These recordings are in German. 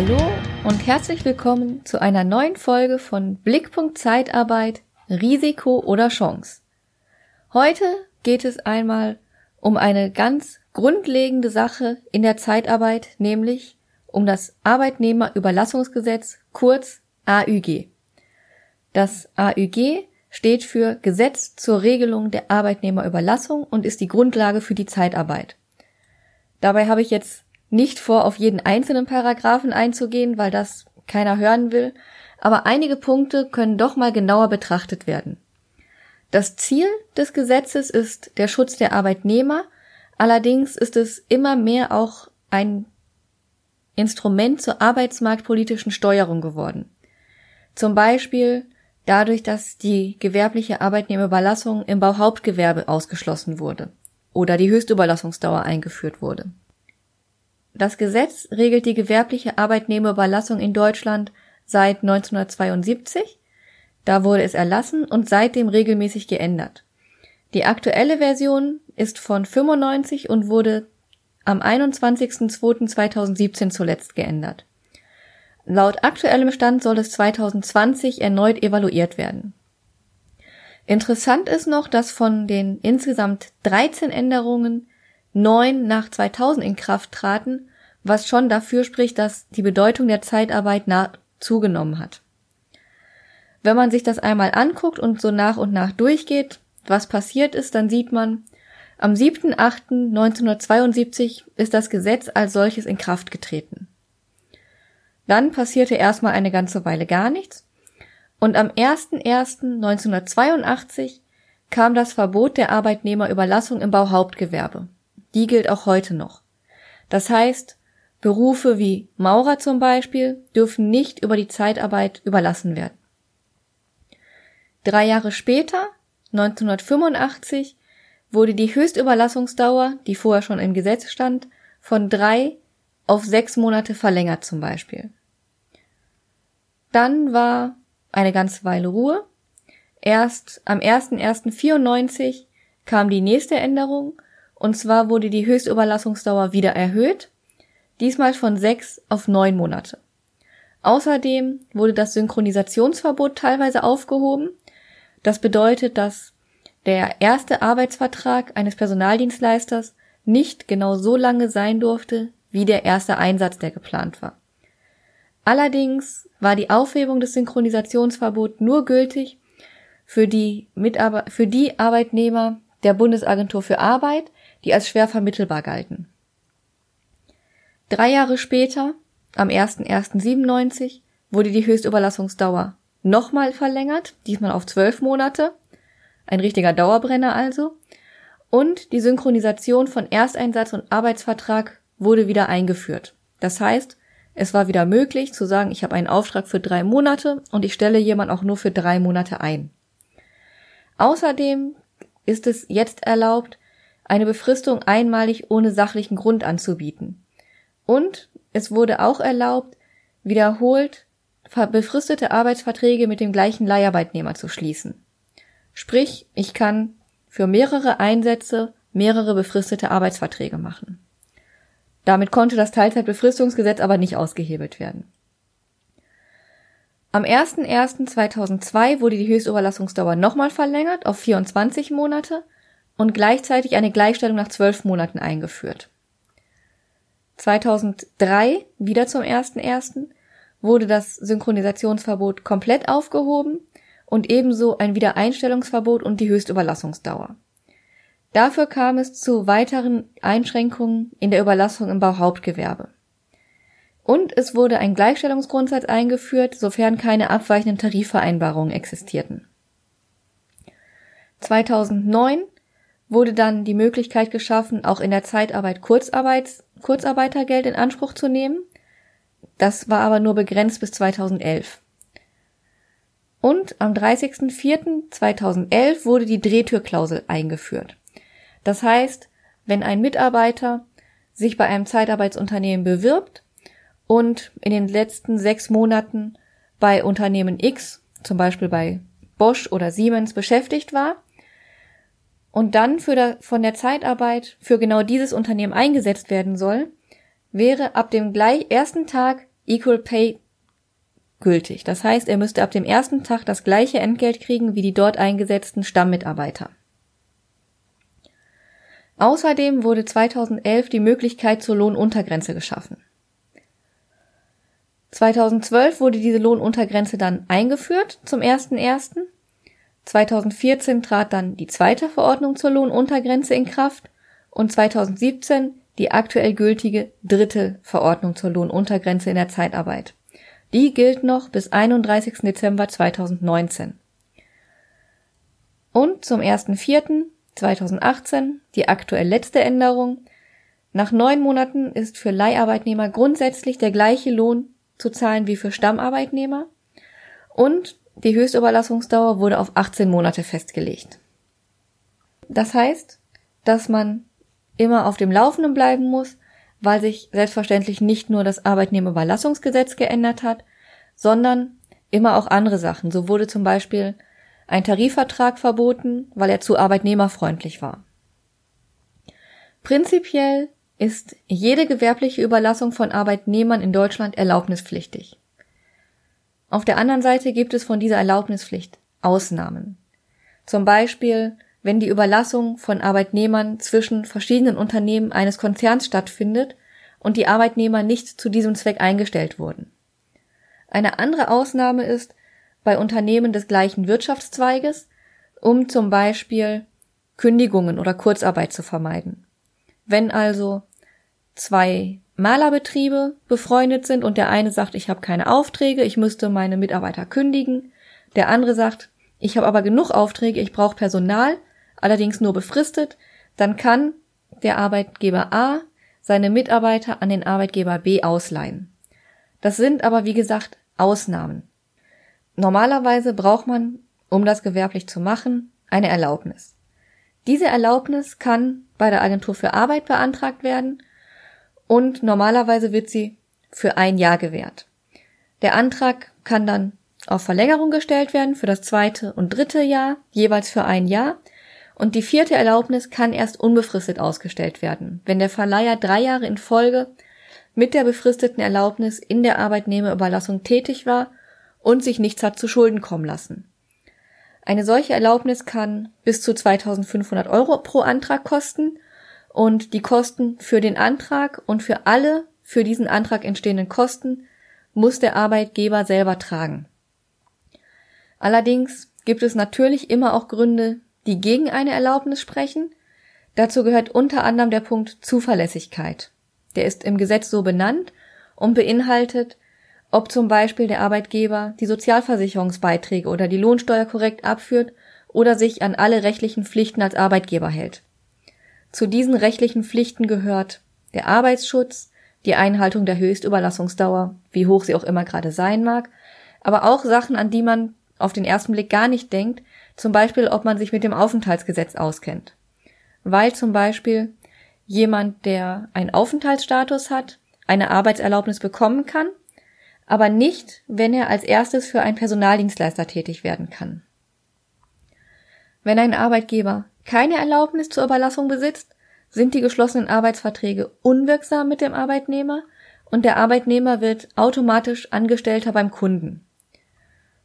Hallo und herzlich willkommen zu einer neuen Folge von Blickpunkt Zeitarbeit, Risiko oder Chance. Heute geht es einmal um eine ganz grundlegende Sache in der Zeitarbeit, nämlich um das Arbeitnehmerüberlassungsgesetz, kurz AÜG. Das AÜG steht für Gesetz zur Regelung der Arbeitnehmerüberlassung und ist die Grundlage für die Zeitarbeit. Dabei habe ich jetzt nicht vor, auf jeden einzelnen Paragraphen einzugehen, weil das keiner hören will, aber einige Punkte können doch mal genauer betrachtet werden. Das Ziel des Gesetzes ist der Schutz der Arbeitnehmer, allerdings ist es immer mehr auch ein Instrument zur arbeitsmarktpolitischen Steuerung geworden. Zum Beispiel dadurch, dass die gewerbliche Arbeitnehmerüberlassung im Bauhauptgewerbe ausgeschlossen wurde oder die Höchstüberlassungsdauer eingeführt wurde. Das Gesetz regelt die gewerbliche Arbeitnehmerüberlassung in Deutschland seit 1972. Da wurde es erlassen und seitdem regelmäßig geändert. Die aktuelle Version ist von 95 und wurde am 21.02.2017 zuletzt geändert. Laut aktuellem Stand soll es 2020 erneut evaluiert werden. Interessant ist noch, dass von den insgesamt 13 Änderungen neun nach 2000 in Kraft traten, was schon dafür spricht, dass die Bedeutung der Zeitarbeit zugenommen hat. Wenn man sich das einmal anguckt und so nach und nach durchgeht, was passiert ist, dann sieht man, am 7.8.1972 ist das Gesetz als solches in Kraft getreten. Dann passierte erstmal eine ganze Weile gar nichts und am 01.01.1982 kam das Verbot der Arbeitnehmerüberlassung im Bauhauptgewerbe. Die gilt auch heute noch. Das heißt, Berufe wie Maurer zum Beispiel dürfen nicht über die Zeitarbeit überlassen werden. Drei Jahre später, 1985, wurde die Höchstüberlassungsdauer, die vorher schon im Gesetz stand, von drei auf sechs Monate verlängert zum Beispiel. Dann war eine ganze Weile Ruhe. Erst am 01.01.94 kam die nächste Änderung, und zwar wurde die Höchstüberlassungsdauer wieder erhöht diesmal von sechs auf neun Monate. Außerdem wurde das Synchronisationsverbot teilweise aufgehoben. Das bedeutet, dass der erste Arbeitsvertrag eines Personaldienstleisters nicht genau so lange sein durfte wie der erste Einsatz, der geplant war. Allerdings war die Aufhebung des Synchronisationsverbots nur gültig für die, Mitarbe für die Arbeitnehmer der Bundesagentur für Arbeit, die als schwer vermittelbar galten. Drei Jahre später, am 01.01.97, wurde die Höchstüberlassungsdauer nochmal verlängert, diesmal auf zwölf Monate. Ein richtiger Dauerbrenner also. Und die Synchronisation von Ersteinsatz und Arbeitsvertrag wurde wieder eingeführt. Das heißt, es war wieder möglich zu sagen, ich habe einen Auftrag für drei Monate und ich stelle jemand auch nur für drei Monate ein. Außerdem ist es jetzt erlaubt, eine Befristung einmalig ohne sachlichen Grund anzubieten. Und es wurde auch erlaubt, wiederholt befristete Arbeitsverträge mit dem gleichen Leiharbeitnehmer zu schließen. Sprich, ich kann für mehrere Einsätze mehrere befristete Arbeitsverträge machen. Damit konnte das Teilzeitbefristungsgesetz aber nicht ausgehebelt werden. Am 01.01.2002 wurde die Höchstüberlassungsdauer nochmal verlängert auf 24 Monate und gleichzeitig eine Gleichstellung nach 12 Monaten eingeführt. 2003, wieder zum 1.1., wurde das Synchronisationsverbot komplett aufgehoben und ebenso ein Wiedereinstellungsverbot und die Höchstüberlassungsdauer. Dafür kam es zu weiteren Einschränkungen in der Überlassung im Bauhauptgewerbe. Und es wurde ein Gleichstellungsgrundsatz eingeführt, sofern keine abweichenden Tarifvereinbarungen existierten. 2009 wurde dann die Möglichkeit geschaffen, auch in der Zeitarbeit Kurzarbeits Kurzarbeitergeld in Anspruch zu nehmen. Das war aber nur begrenzt bis 2011. Und am 30.04.2011 wurde die Drehtürklausel eingeführt. Das heißt, wenn ein Mitarbeiter sich bei einem Zeitarbeitsunternehmen bewirbt und in den letzten sechs Monaten bei Unternehmen X, zum Beispiel bei Bosch oder Siemens beschäftigt war, und dann der, von der Zeitarbeit für genau dieses Unternehmen eingesetzt werden soll, wäre ab dem gleich ersten Tag Equal Pay gültig. Das heißt, er müsste ab dem ersten Tag das gleiche Entgelt kriegen wie die dort eingesetzten Stammmitarbeiter. Außerdem wurde 2011 die Möglichkeit zur Lohnuntergrenze geschaffen. 2012 wurde diese Lohnuntergrenze dann eingeführt zum 1.1. 2014 trat dann die zweite Verordnung zur Lohnuntergrenze in Kraft und 2017 die aktuell gültige dritte Verordnung zur Lohnuntergrenze in der Zeitarbeit. Die gilt noch bis 31. Dezember 2019. Und zum 1.4.2018 die aktuell letzte Änderung. Nach neun Monaten ist für Leiharbeitnehmer grundsätzlich der gleiche Lohn zu zahlen wie für Stammarbeitnehmer. Und die Höchstüberlassungsdauer wurde auf 18 Monate festgelegt. Das heißt, dass man immer auf dem Laufenden bleiben muss, weil sich selbstverständlich nicht nur das Arbeitnehmerüberlassungsgesetz geändert hat, sondern immer auch andere Sachen. So wurde zum Beispiel ein Tarifvertrag verboten, weil er zu arbeitnehmerfreundlich war. Prinzipiell ist jede gewerbliche Überlassung von Arbeitnehmern in Deutschland erlaubnispflichtig. Auf der anderen Seite gibt es von dieser Erlaubnispflicht Ausnahmen. Zum Beispiel wenn die Überlassung von Arbeitnehmern zwischen verschiedenen Unternehmen eines Konzerns stattfindet und die Arbeitnehmer nicht zu diesem Zweck eingestellt wurden. Eine andere Ausnahme ist bei Unternehmen des gleichen Wirtschaftszweiges, um zum Beispiel Kündigungen oder Kurzarbeit zu vermeiden. Wenn also zwei Malerbetriebe befreundet sind und der eine sagt, ich habe keine Aufträge, ich müsste meine Mitarbeiter kündigen, der andere sagt, ich habe aber genug Aufträge, ich brauche Personal, allerdings nur befristet, dann kann der Arbeitgeber A seine Mitarbeiter an den Arbeitgeber B ausleihen. Das sind aber, wie gesagt, Ausnahmen. Normalerweise braucht man, um das gewerblich zu machen, eine Erlaubnis. Diese Erlaubnis kann bei der Agentur für Arbeit beantragt werden und normalerweise wird sie für ein Jahr gewährt. Der Antrag kann dann auf Verlängerung gestellt werden für das zweite und dritte Jahr, jeweils für ein Jahr, und die vierte Erlaubnis kann erst unbefristet ausgestellt werden, wenn der Verleiher drei Jahre in Folge mit der befristeten Erlaubnis in der Arbeitnehmerüberlassung tätig war und sich nichts hat zu Schulden kommen lassen. Eine solche Erlaubnis kann bis zu 2500 Euro pro Antrag kosten und die Kosten für den Antrag und für alle für diesen Antrag entstehenden Kosten muss der Arbeitgeber selber tragen. Allerdings gibt es natürlich immer auch Gründe, die gegen eine Erlaubnis sprechen. Dazu gehört unter anderem der Punkt Zuverlässigkeit. Der ist im Gesetz so benannt und beinhaltet, ob zum Beispiel der Arbeitgeber die Sozialversicherungsbeiträge oder die Lohnsteuer korrekt abführt oder sich an alle rechtlichen Pflichten als Arbeitgeber hält. Zu diesen rechtlichen Pflichten gehört der Arbeitsschutz, die Einhaltung der Höchstüberlassungsdauer, wie hoch sie auch immer gerade sein mag, aber auch Sachen, an die man auf den ersten Blick gar nicht denkt, zum Beispiel, ob man sich mit dem Aufenthaltsgesetz auskennt. Weil zum Beispiel jemand, der einen Aufenthaltsstatus hat, eine Arbeitserlaubnis bekommen kann, aber nicht, wenn er als erstes für einen Personaldienstleister tätig werden kann. Wenn ein Arbeitgeber keine Erlaubnis zur Überlassung besitzt, sind die geschlossenen Arbeitsverträge unwirksam mit dem Arbeitnehmer und der Arbeitnehmer wird automatisch Angestellter beim Kunden.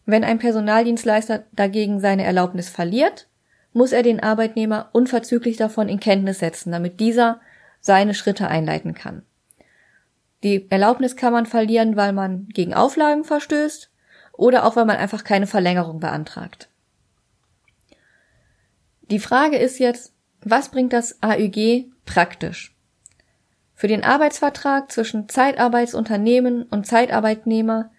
Wenn ein Personaldienstleister dagegen seine Erlaubnis verliert, muss er den Arbeitnehmer unverzüglich davon in Kenntnis setzen, damit dieser seine Schritte einleiten kann. Die Erlaubnis kann man verlieren, weil man gegen Auflagen verstößt oder auch weil man einfach keine Verlängerung beantragt. Die Frage ist jetzt, was bringt das AÜG praktisch? Für den Arbeitsvertrag zwischen Zeitarbeitsunternehmen und Zeitarbeitnehmer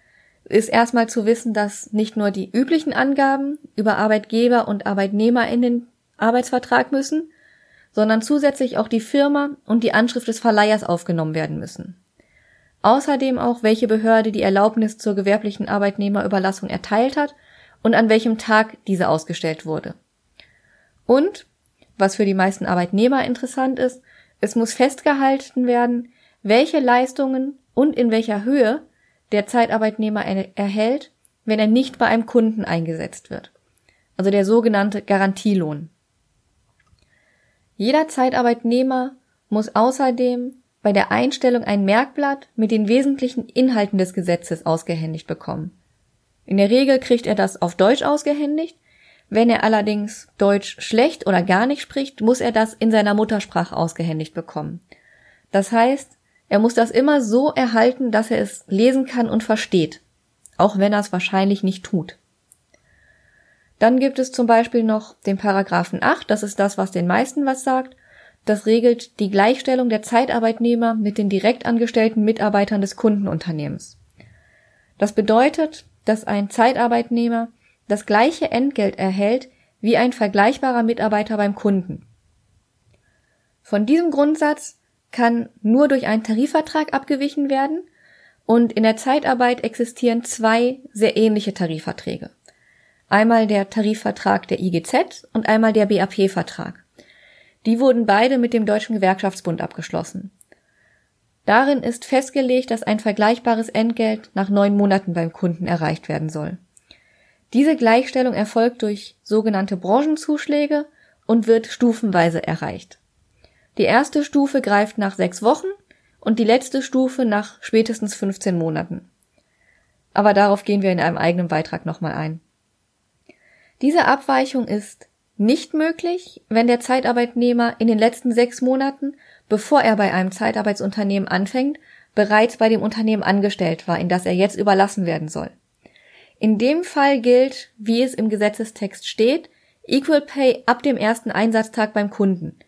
ist erstmal zu wissen, dass nicht nur die üblichen Angaben über Arbeitgeber und Arbeitnehmer in den Arbeitsvertrag müssen, sondern zusätzlich auch die Firma und die Anschrift des Verleihers aufgenommen werden müssen. Außerdem auch, welche Behörde die Erlaubnis zur gewerblichen Arbeitnehmerüberlassung erteilt hat und an welchem Tag diese ausgestellt wurde. Und, was für die meisten Arbeitnehmer interessant ist, es muss festgehalten werden, welche Leistungen und in welcher Höhe der Zeitarbeitnehmer erhält, wenn er nicht bei einem Kunden eingesetzt wird. Also der sogenannte Garantielohn. Jeder Zeitarbeitnehmer muss außerdem bei der Einstellung ein Merkblatt mit den wesentlichen Inhalten des Gesetzes ausgehändigt bekommen. In der Regel kriegt er das auf Deutsch ausgehändigt. Wenn er allerdings Deutsch schlecht oder gar nicht spricht, muss er das in seiner Muttersprache ausgehändigt bekommen. Das heißt, er muss das immer so erhalten, dass er es lesen kann und versteht, auch wenn er es wahrscheinlich nicht tut. Dann gibt es zum Beispiel noch den Paragraphen 8, das ist das, was den meisten was sagt. Das regelt die Gleichstellung der Zeitarbeitnehmer mit den direkt angestellten Mitarbeitern des Kundenunternehmens. Das bedeutet, dass ein Zeitarbeitnehmer das gleiche Entgelt erhält wie ein vergleichbarer Mitarbeiter beim Kunden. Von diesem Grundsatz kann nur durch einen Tarifvertrag abgewichen werden und in der Zeitarbeit existieren zwei sehr ähnliche Tarifverträge. Einmal der Tarifvertrag der IGZ und einmal der BAP-Vertrag. Die wurden beide mit dem Deutschen Gewerkschaftsbund abgeschlossen. Darin ist festgelegt, dass ein vergleichbares Entgelt nach neun Monaten beim Kunden erreicht werden soll. Diese Gleichstellung erfolgt durch sogenannte Branchenzuschläge und wird stufenweise erreicht. Die erste Stufe greift nach sechs Wochen und die letzte Stufe nach spätestens 15 Monaten. Aber darauf gehen wir in einem eigenen Beitrag nochmal ein. Diese Abweichung ist nicht möglich, wenn der Zeitarbeitnehmer in den letzten sechs Monaten, bevor er bei einem Zeitarbeitsunternehmen anfängt, bereits bei dem Unternehmen angestellt war, in das er jetzt überlassen werden soll. In dem Fall gilt, wie es im Gesetzestext steht, Equal Pay ab dem ersten Einsatztag beim Kunden.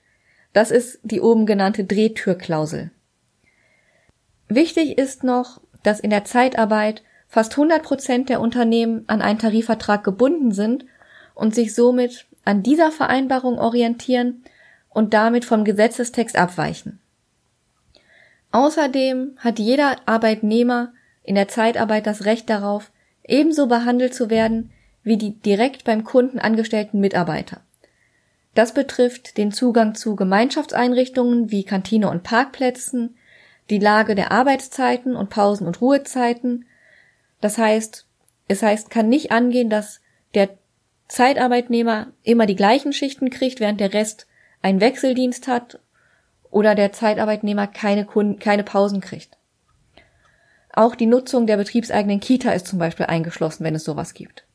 Das ist die oben genannte Drehtürklausel. Wichtig ist noch, dass in der Zeitarbeit fast 100 Prozent der Unternehmen an einen Tarifvertrag gebunden sind und sich somit an dieser Vereinbarung orientieren und damit vom Gesetzestext abweichen. Außerdem hat jeder Arbeitnehmer in der Zeitarbeit das Recht darauf, ebenso behandelt zu werden wie die direkt beim Kunden angestellten Mitarbeiter. Das betrifft den Zugang zu Gemeinschaftseinrichtungen wie Kantine und Parkplätzen, die Lage der Arbeitszeiten und Pausen und Ruhezeiten. Das heißt, es heißt, kann nicht angehen, dass der Zeitarbeitnehmer immer die gleichen Schichten kriegt, während der Rest einen Wechseldienst hat oder der Zeitarbeitnehmer keine, Kunden, keine Pausen kriegt. Auch die Nutzung der betriebseigenen Kita ist zum Beispiel eingeschlossen, wenn es sowas gibt.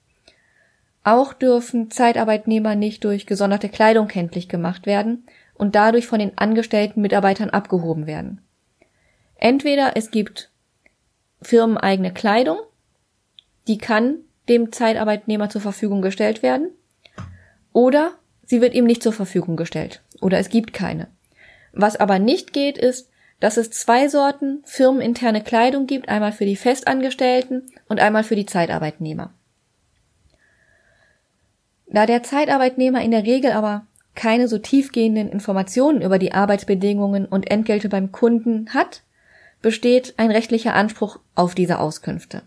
Auch dürfen Zeitarbeitnehmer nicht durch gesonderte Kleidung kenntlich gemacht werden und dadurch von den angestellten Mitarbeitern abgehoben werden. Entweder es gibt firmeneigene Kleidung, die kann dem Zeitarbeitnehmer zur Verfügung gestellt werden, oder sie wird ihm nicht zur Verfügung gestellt, oder es gibt keine. Was aber nicht geht, ist, dass es zwei Sorten firmeninterne Kleidung gibt, einmal für die Festangestellten und einmal für die Zeitarbeitnehmer. Da der Zeitarbeitnehmer in der Regel aber keine so tiefgehenden Informationen über die Arbeitsbedingungen und Entgelte beim Kunden hat, besteht ein rechtlicher Anspruch auf diese Auskünfte.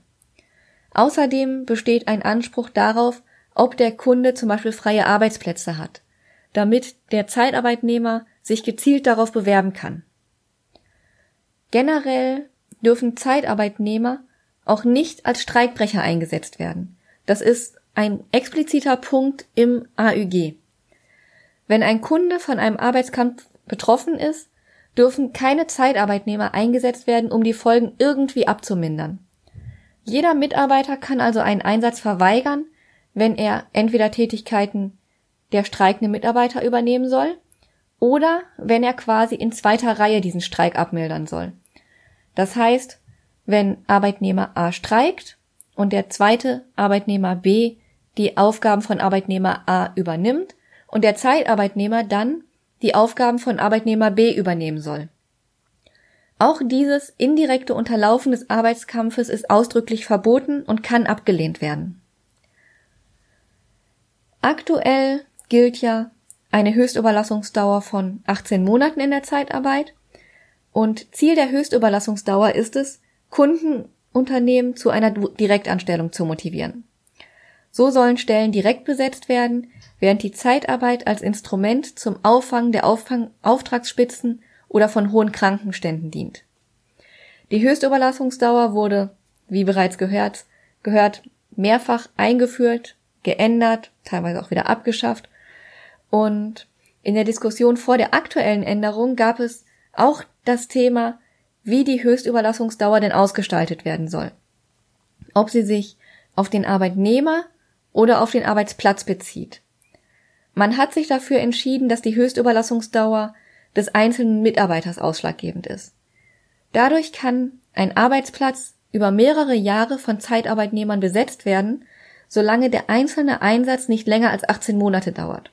Außerdem besteht ein Anspruch darauf, ob der Kunde zum Beispiel freie Arbeitsplätze hat, damit der Zeitarbeitnehmer sich gezielt darauf bewerben kann. Generell dürfen Zeitarbeitnehmer auch nicht als Streikbrecher eingesetzt werden. Das ist ein expliziter Punkt im AÜG. Wenn ein Kunde von einem Arbeitskampf betroffen ist, dürfen keine Zeitarbeitnehmer eingesetzt werden, um die Folgen irgendwie abzumindern. Jeder Mitarbeiter kann also einen Einsatz verweigern, wenn er entweder Tätigkeiten der streikende Mitarbeiter übernehmen soll oder wenn er quasi in zweiter Reihe diesen Streik abmildern soll. Das heißt, wenn Arbeitnehmer A streikt und der zweite Arbeitnehmer B die Aufgaben von Arbeitnehmer A übernimmt und der Zeitarbeitnehmer dann die Aufgaben von Arbeitnehmer B übernehmen soll. Auch dieses indirekte Unterlaufen des Arbeitskampfes ist ausdrücklich verboten und kann abgelehnt werden. Aktuell gilt ja eine Höchstüberlassungsdauer von 18 Monaten in der Zeitarbeit und Ziel der Höchstüberlassungsdauer ist es, Kundenunternehmen zu einer Direktanstellung zu motivieren. So sollen Stellen direkt besetzt werden, während die Zeitarbeit als Instrument zum Auffangen der Auffang Auftragsspitzen oder von hohen Krankenständen dient. Die Höchstüberlassungsdauer wurde, wie bereits gehört, gehört mehrfach eingeführt, geändert, teilweise auch wieder abgeschafft. Und in der Diskussion vor der aktuellen Änderung gab es auch das Thema, wie die Höchstüberlassungsdauer denn ausgestaltet werden soll. Ob sie sich auf den Arbeitnehmer oder auf den Arbeitsplatz bezieht. Man hat sich dafür entschieden, dass die Höchstüberlassungsdauer des einzelnen Mitarbeiters ausschlaggebend ist. Dadurch kann ein Arbeitsplatz über mehrere Jahre von Zeitarbeitnehmern besetzt werden, solange der einzelne Einsatz nicht länger als 18 Monate dauert.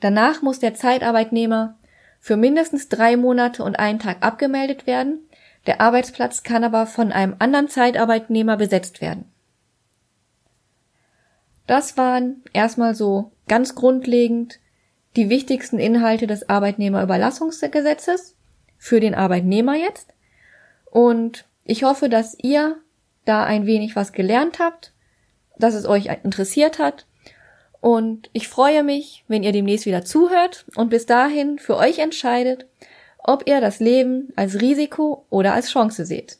Danach muss der Zeitarbeitnehmer für mindestens drei Monate und einen Tag abgemeldet werden, der Arbeitsplatz kann aber von einem anderen Zeitarbeitnehmer besetzt werden. Das waren erstmal so ganz grundlegend die wichtigsten Inhalte des Arbeitnehmerüberlassungsgesetzes für den Arbeitnehmer jetzt. Und ich hoffe, dass ihr da ein wenig was gelernt habt, dass es euch interessiert hat. Und ich freue mich, wenn ihr demnächst wieder zuhört und bis dahin für euch entscheidet, ob ihr das Leben als Risiko oder als Chance seht.